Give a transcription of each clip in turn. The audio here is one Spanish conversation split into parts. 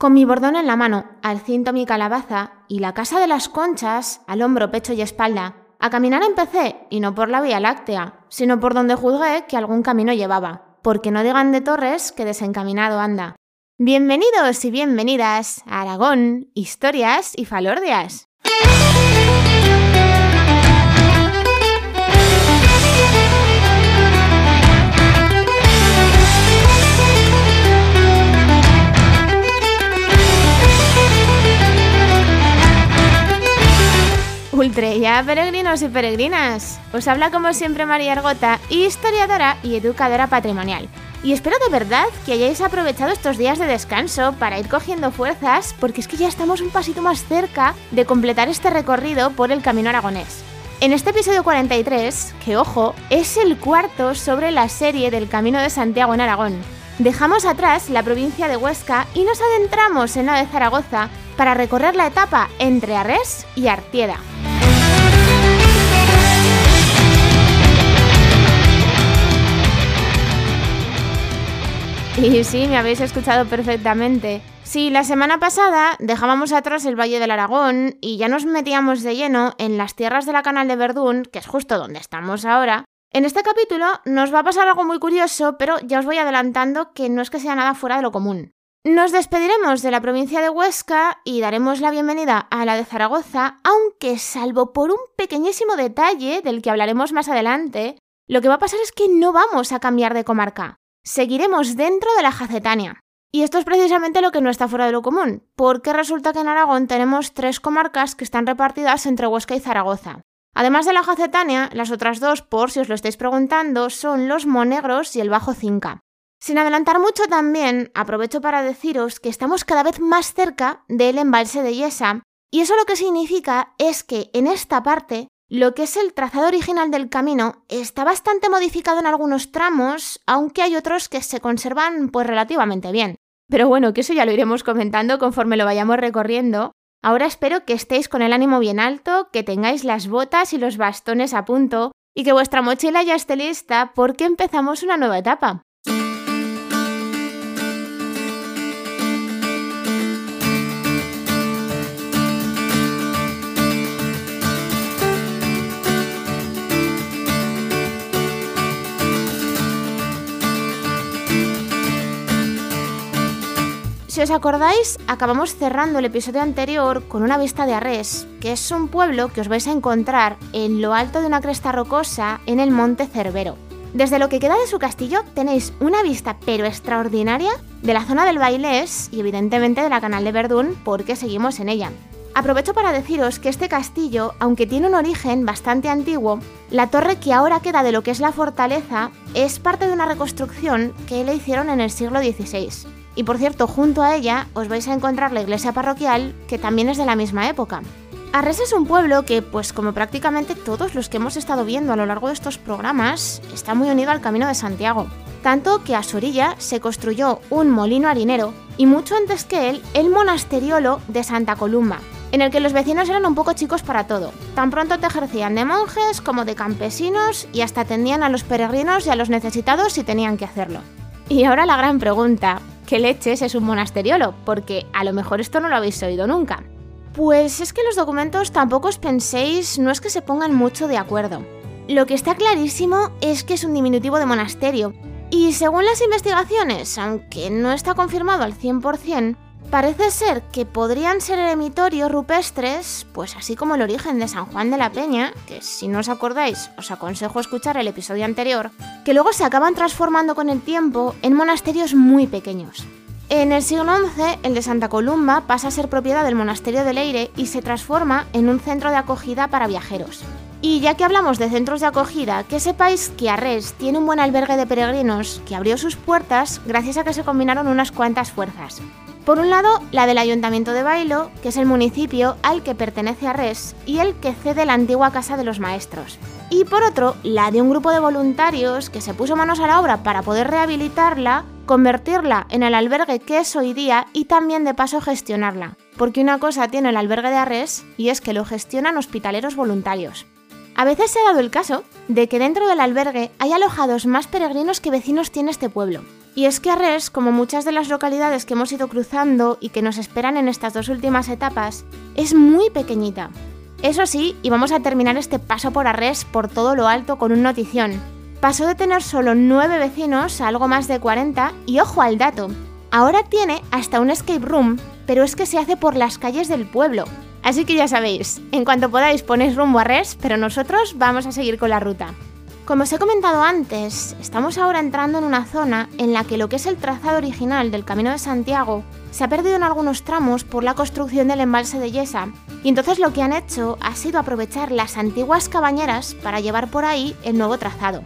Con mi bordón en la mano, al cinto mi calabaza y la casa de las conchas al hombro, pecho y espalda, a caminar empecé, y no por la Vía Láctea, sino por donde juzgué que algún camino llevaba, porque no digan de Torres que desencaminado anda. Bienvenidos y bienvenidas a Aragón, historias y falordias. Ultreya, peregrinos y peregrinas. Os habla como siempre María Argota, historiadora y educadora patrimonial. Y espero de verdad que hayáis aprovechado estos días de descanso para ir cogiendo fuerzas, porque es que ya estamos un pasito más cerca de completar este recorrido por el camino aragonés. En este episodio 43, que ojo, es el cuarto sobre la serie del Camino de Santiago en Aragón, dejamos atrás la provincia de Huesca y nos adentramos en la de Zaragoza para recorrer la etapa entre Arres y Artieda. Y sí, me habéis escuchado perfectamente. Sí, la semana pasada dejábamos atrás el Valle del Aragón y ya nos metíamos de lleno en las tierras de la Canal de Verdún, que es justo donde estamos ahora. En este capítulo nos va a pasar algo muy curioso, pero ya os voy adelantando que no es que sea nada fuera de lo común. Nos despediremos de la provincia de Huesca y daremos la bienvenida a la de Zaragoza, aunque salvo por un pequeñísimo detalle del que hablaremos más adelante, lo que va a pasar es que no vamos a cambiar de comarca seguiremos dentro de la Jacetania. Y esto es precisamente lo que no está fuera de lo común, porque resulta que en Aragón tenemos tres comarcas que están repartidas entre Huesca y Zaragoza. Además de la Jacetania, las otras dos, por si os lo estáis preguntando, son los Monegros y el Bajo Cinca. Sin adelantar mucho también, aprovecho para deciros que estamos cada vez más cerca del embalse de Yesa, y eso lo que significa es que en esta parte lo que es el trazado original del camino está bastante modificado en algunos tramos, aunque hay otros que se conservan pues relativamente bien. Pero bueno, que eso ya lo iremos comentando conforme lo vayamos recorriendo. Ahora espero que estéis con el ánimo bien alto, que tengáis las botas y los bastones a punto y que vuestra mochila ya esté lista porque empezamos una nueva etapa. Si os acordáis, acabamos cerrando el episodio anterior con una vista de Arres, que es un pueblo que os vais a encontrar en lo alto de una cresta rocosa en el monte Cerbero. Desde lo que queda de su castillo tenéis una vista pero extraordinaria de la zona del Bailés y evidentemente de la Canal de Verdún porque seguimos en ella. Aprovecho para deciros que este castillo, aunque tiene un origen bastante antiguo, la torre que ahora queda de lo que es la fortaleza es parte de una reconstrucción que le hicieron en el siglo XVI. Y por cierto, junto a ella os vais a encontrar la iglesia parroquial, que también es de la misma época. Arres es un pueblo que, pues como prácticamente todos los que hemos estado viendo a lo largo de estos programas, está muy unido al Camino de Santiago. Tanto que a su orilla se construyó un molino harinero y mucho antes que él, el monasteriolo de Santa Columba, en el que los vecinos eran un poco chicos para todo. Tan pronto te ejercían de monjes como de campesinos y hasta atendían a los peregrinos y a los necesitados si tenían que hacerlo. Y ahora la gran pregunta, ¿qué leches es un monasteriolo? Porque a lo mejor esto no lo habéis oído nunca. Pues es que los documentos tampoco os penséis, no es que se pongan mucho de acuerdo. Lo que está clarísimo es que es un diminutivo de monasterio. Y según las investigaciones, aunque no está confirmado al 100%, Parece ser que podrían ser eremitorios rupestres, pues así como el origen de San Juan de la Peña, que si no os acordáis os aconsejo escuchar el episodio anterior, que luego se acaban transformando con el tiempo en monasterios muy pequeños. En el siglo XI, el de Santa Columba pasa a ser propiedad del monasterio de Leire y se transforma en un centro de acogida para viajeros. Y ya que hablamos de centros de acogida, que sepáis que Arres tiene un buen albergue de peregrinos que abrió sus puertas gracias a que se combinaron unas cuantas fuerzas. Por un lado, la del Ayuntamiento de Bailo, que es el municipio al que pertenece Arres y el que cede la antigua Casa de los Maestros. Y por otro, la de un grupo de voluntarios que se puso manos a la obra para poder rehabilitarla, convertirla en el albergue que es hoy día y también de paso gestionarla. Porque una cosa tiene el albergue de Arres y es que lo gestionan hospitaleros voluntarios. A veces se ha dado el caso de que dentro del albergue hay alojados más peregrinos que vecinos tiene este pueblo. Y es que Arres, como muchas de las localidades que hemos ido cruzando y que nos esperan en estas dos últimas etapas, es muy pequeñita. Eso sí, y vamos a terminar este paso por Arres por todo lo alto con un notición. Pasó de tener solo 9 vecinos a algo más de 40 y ojo al dato, ahora tiene hasta un escape room, pero es que se hace por las calles del pueblo. Así que ya sabéis, en cuanto podáis ponéis rumbo a Res, pero nosotros vamos a seguir con la ruta. Como os he comentado antes, estamos ahora entrando en una zona en la que lo que es el trazado original del Camino de Santiago se ha perdido en algunos tramos por la construcción del embalse de Yesa, y entonces lo que han hecho ha sido aprovechar las antiguas cabañeras para llevar por ahí el nuevo trazado.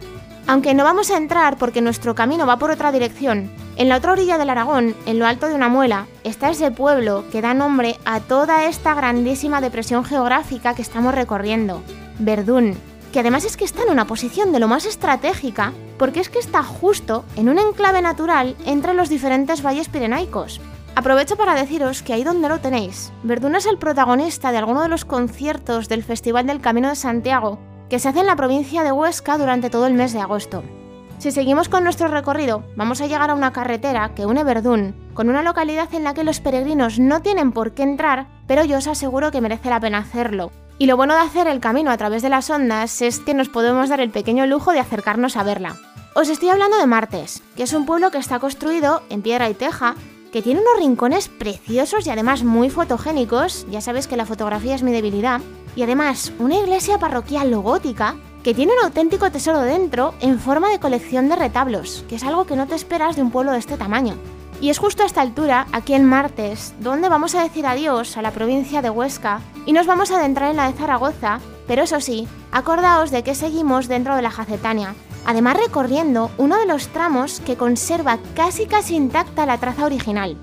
Aunque no vamos a entrar porque nuestro camino va por otra dirección, en la otra orilla del Aragón, en lo alto de una muela, está ese pueblo que da nombre a toda esta grandísima depresión geográfica que estamos recorriendo, Verdún, que además es que está en una posición de lo más estratégica, porque es que está justo en un enclave natural entre los diferentes valles pirenaicos. Aprovecho para deciros que ahí donde lo tenéis, Verdún es el protagonista de alguno de los conciertos del Festival del Camino de Santiago, que se hace en la provincia de Huesca durante todo el mes de agosto. Si seguimos con nuestro recorrido, vamos a llegar a una carretera que une Verdún con una localidad en la que los peregrinos no tienen por qué entrar, pero yo os aseguro que merece la pena hacerlo, y lo bueno de hacer el camino a través de las ondas es que nos podemos dar el pequeño lujo de acercarnos a verla. Os estoy hablando de Martes, que es un pueblo que está construido en piedra y teja, que tiene unos rincones preciosos y además muy fotogénicos, ya sabes que la fotografía es mi debilidad, y además una iglesia parroquial gótica que tiene un auténtico tesoro dentro en forma de colección de retablos, que es algo que no te esperas de un pueblo de este tamaño. Y es justo a esta altura, aquí en Martes, donde vamos a decir adiós a la provincia de Huesca y nos vamos a adentrar en la de Zaragoza, pero eso sí, acordaos de que seguimos dentro de la Jacetania, además recorriendo uno de los tramos que conserva casi casi intacta la traza original.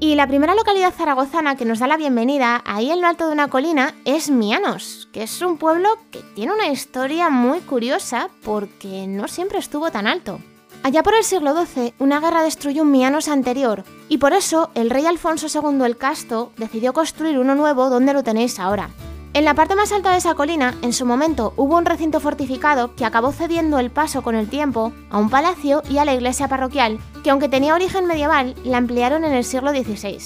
Y la primera localidad zaragozana que nos da la bienvenida ahí en lo alto de una colina es Mianos, que es un pueblo que tiene una historia muy curiosa porque no siempre estuvo tan alto. Allá por el siglo XII, una guerra destruyó un Mianos anterior, y por eso el rey Alfonso II el Casto decidió construir uno nuevo donde lo tenéis ahora. En la parte más alta de esa colina, en su momento, hubo un recinto fortificado que acabó cediendo el paso con el tiempo a un palacio y a la iglesia parroquial, que aunque tenía origen medieval, la ampliaron en el siglo XVI.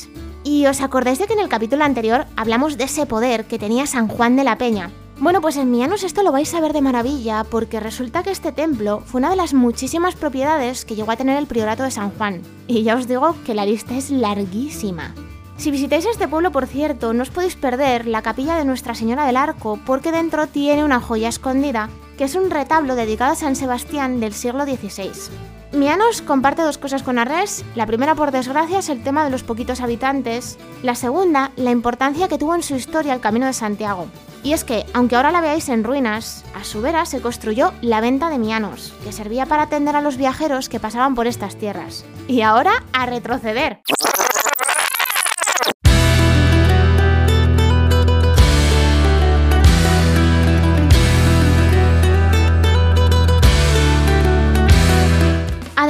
¿Y os acordáis de que en el capítulo anterior hablamos de ese poder que tenía San Juan de la Peña, bueno, pues en Mianos esto lo vais a ver de maravilla porque resulta que este templo fue una de las muchísimas propiedades que llegó a tener el priorato de San Juan. Y ya os digo que la lista es larguísima. Si visitáis este pueblo, por cierto, no os podéis perder la capilla de Nuestra Señora del Arco porque dentro tiene una joya escondida, que es un retablo dedicado a San Sebastián del siglo XVI. Mianos comparte dos cosas con Arres. La primera, por desgracia, es el tema de los poquitos habitantes. La segunda, la importancia que tuvo en su historia el Camino de Santiago. Y es que, aunque ahora la veáis en ruinas, a su vera se construyó la venta de mianos, que servía para atender a los viajeros que pasaban por estas tierras. Y ahora a retroceder.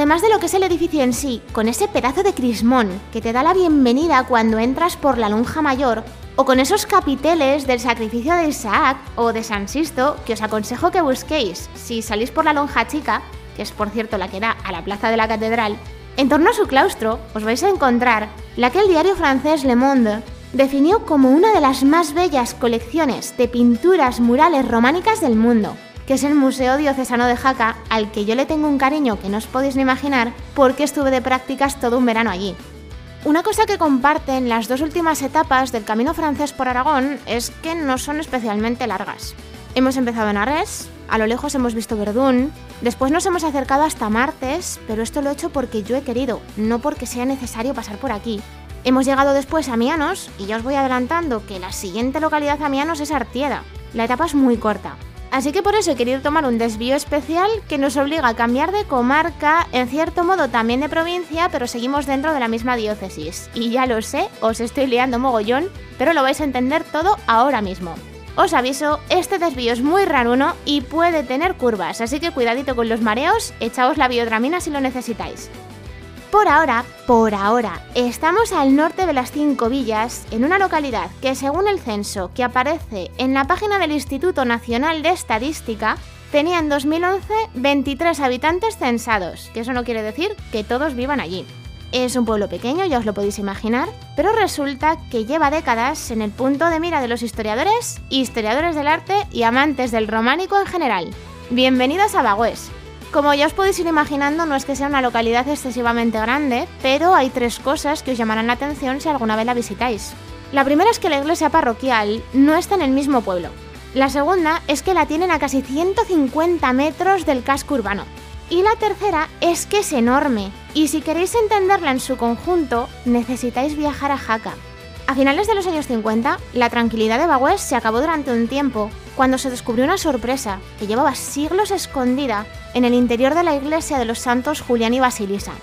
Además de lo que es el edificio en sí, con ese pedazo de crismón que te da la bienvenida cuando entras por la lonja mayor, o con esos capiteles del sacrificio de Isaac o de San Sisto que os aconsejo que busquéis si salís por la lonja chica, que es por cierto la que da a la plaza de la catedral, en torno a su claustro os vais a encontrar la que el diario francés Le Monde definió como una de las más bellas colecciones de pinturas murales románicas del mundo, que es el Museo Diocesano de Jaca, al que yo le tengo un cariño que no os podéis ni imaginar porque estuve de prácticas todo un verano allí. Una cosa que comparten las dos últimas etapas del camino francés por Aragón es que no son especialmente largas. Hemos empezado en Arres, a lo lejos hemos visto Verdún, después nos hemos acercado hasta Martes, pero esto lo he hecho porque yo he querido, no porque sea necesario pasar por aquí. Hemos llegado después a Mianos y ya os voy adelantando que la siguiente localidad a Mianos es Artieda. La etapa es muy corta, Así que por eso he querido tomar un desvío especial que nos obliga a cambiar de comarca, en cierto modo también de provincia, pero seguimos dentro de la misma diócesis. Y ya lo sé, os estoy liando mogollón, pero lo vais a entender todo ahora mismo. Os aviso, este desvío es muy raruno y puede tener curvas, así que cuidadito con los mareos, echaos la biodramina si lo necesitáis. Por ahora, por ahora, estamos al norte de las cinco villas, en una localidad que según el censo que aparece en la página del Instituto Nacional de Estadística, tenía en 2011 23 habitantes censados, que eso no quiere decir que todos vivan allí. Es un pueblo pequeño, ya os lo podéis imaginar, pero resulta que lleva décadas en el punto de mira de los historiadores, historiadores del arte y amantes del románico en general. Bienvenidos a Bagüés. Como ya os podéis ir imaginando, no es que sea una localidad excesivamente grande, pero hay tres cosas que os llamarán la atención si alguna vez la visitáis. La primera es que la iglesia parroquial no está en el mismo pueblo. La segunda es que la tienen a casi 150 metros del casco urbano. Y la tercera es que es enorme, y si queréis entenderla en su conjunto, necesitáis viajar a Jaca. A finales de los años 50, la tranquilidad de Bagüés se acabó durante un tiempo, cuando se descubrió una sorpresa que llevaba siglos escondida en el interior de la iglesia de los santos Julián y Basilisa.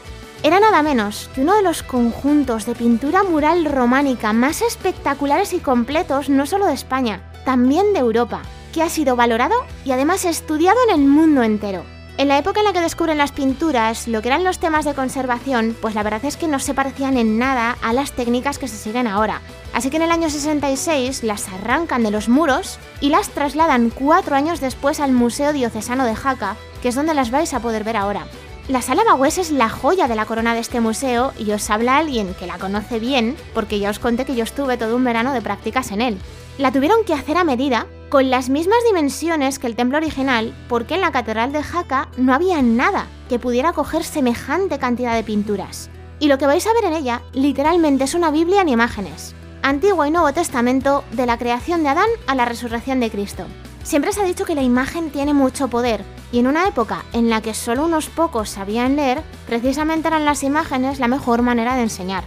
Era nada menos que uno de los conjuntos de pintura mural románica más espectaculares y completos no solo de España, también de Europa, que ha sido valorado y además estudiado en el mundo entero. En la época en la que descubren las pinturas, lo que eran los temas de conservación, pues la verdad es que no se parecían en nada a las técnicas que se siguen ahora. Así que en el año 66 las arrancan de los muros y las trasladan cuatro años después al Museo Diocesano de Jaca, que es donde las vais a poder ver ahora. La sala Bagüés es la joya de la corona de este museo y os habla alguien que la conoce bien, porque ya os conté que yo estuve todo un verano de prácticas en él. La tuvieron que hacer a medida con las mismas dimensiones que el templo original, porque en la Catedral de Jaca no había nada que pudiera coger semejante cantidad de pinturas. Y lo que vais a ver en ella literalmente es una Biblia en imágenes, Antiguo y Nuevo Testamento de la creación de Adán a la resurrección de Cristo. Siempre se ha dicho que la imagen tiene mucho poder, y en una época en la que solo unos pocos sabían leer, precisamente eran las imágenes la mejor manera de enseñar.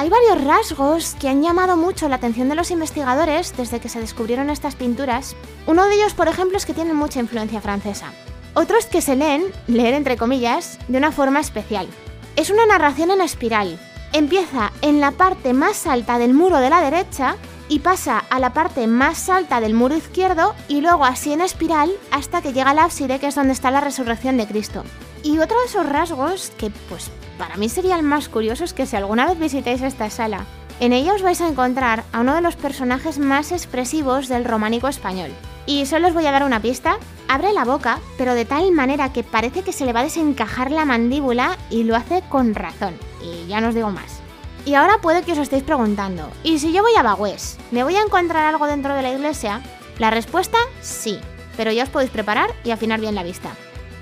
Hay varios rasgos que han llamado mucho la atención de los investigadores desde que se descubrieron estas pinturas. Uno de ellos, por ejemplo, es que tienen mucha influencia francesa. Otros que se leen, leer entre comillas, de una forma especial. Es una narración en espiral. Empieza en la parte más alta del muro de la derecha y pasa a la parte más alta del muro izquierdo y luego así en espiral hasta que llega al ábside que es donde está la resurrección de Cristo. Y otro de esos rasgos que pues para mí sería el más curioso es que si alguna vez visitáis esta sala, en ella os vais a encontrar a uno de los personajes más expresivos del románico español. Y solo os voy a dar una pista, abre la boca, pero de tal manera que parece que se le va a desencajar la mandíbula y lo hace con razón. Y ya no os digo más. Y ahora puede que os estéis preguntando, ¿y si yo voy a Bagüés? ¿Me voy a encontrar algo dentro de la iglesia? La respuesta, sí, pero ya os podéis preparar y afinar bien la vista.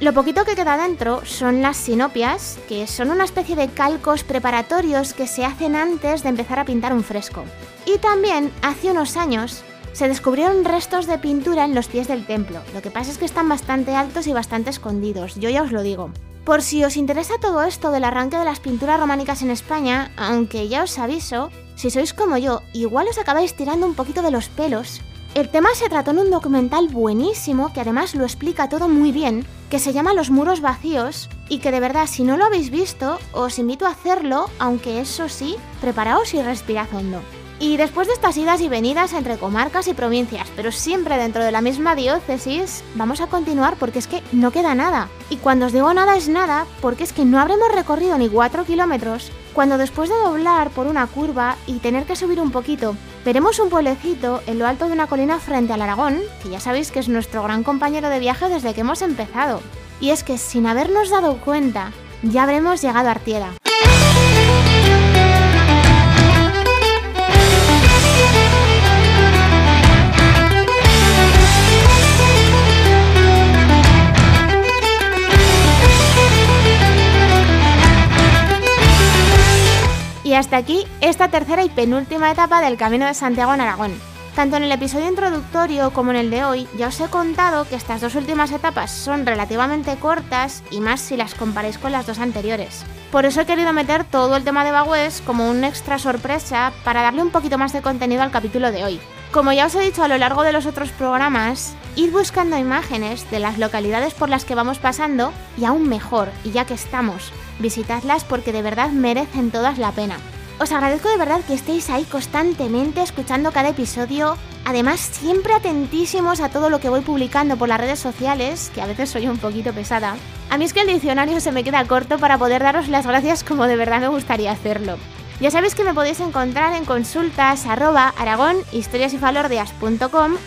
Lo poquito que queda dentro son las sinopias, que son una especie de calcos preparatorios que se hacen antes de empezar a pintar un fresco. Y también, hace unos años, se descubrieron restos de pintura en los pies del templo. Lo que pasa es que están bastante altos y bastante escondidos, yo ya os lo digo. Por si os interesa todo esto del arranque de las pinturas románicas en España, aunque ya os aviso, si sois como yo, igual os acabáis tirando un poquito de los pelos el tema se trató en un documental buenísimo que además lo explica todo muy bien, que se llama Los muros vacíos y que de verdad si no lo habéis visto os invito a hacerlo, aunque eso sí, preparaos y respirad hondo. Y después de estas idas y venidas entre comarcas y provincias, pero siempre dentro de la misma diócesis, vamos a continuar porque es que no queda nada. Y cuando os digo nada es nada, porque es que no habremos recorrido ni 4 kilómetros, cuando después de doblar por una curva y tener que subir un poquito, veremos un pueblecito en lo alto de una colina frente al Aragón, que ya sabéis que es nuestro gran compañero de viaje desde que hemos empezado. Y es que sin habernos dado cuenta, ya habremos llegado a Artieda. Y hasta aquí esta tercera y penúltima etapa del Camino de Santiago en Aragón. Tanto en el episodio introductorio como en el de hoy ya os he contado que estas dos últimas etapas son relativamente cortas y más si las comparáis con las dos anteriores. Por eso he querido meter todo el tema de Bagües como un extra sorpresa para darle un poquito más de contenido al capítulo de hoy. Como ya os he dicho a lo largo de los otros programas, id buscando imágenes de las localidades por las que vamos pasando y aún mejor, y ya que estamos, visitadlas porque de verdad merecen todas la pena. Os agradezco de verdad que estéis ahí constantemente escuchando cada episodio, además siempre atentísimos a todo lo que voy publicando por las redes sociales, que a veces soy un poquito pesada. A mí es que el diccionario se me queda corto para poder daros las gracias como de verdad me gustaría hacerlo. Ya sabéis que me podéis encontrar en consultas arroba aragón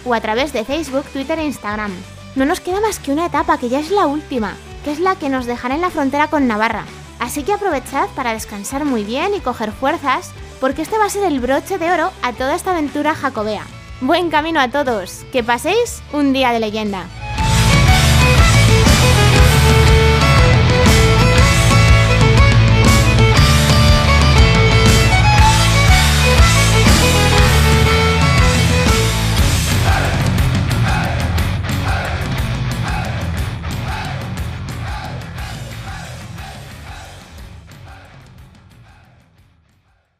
o a través de Facebook, Twitter e Instagram. no nos queda más que una etapa, que ya es la última, que es la que nos dejará en la frontera con Navarra. Así que aprovechad para descansar muy bien y coger fuerzas, porque este va a ser el broche de oro a toda esta aventura jacobea. Buen camino a todos, que paséis un día de leyenda.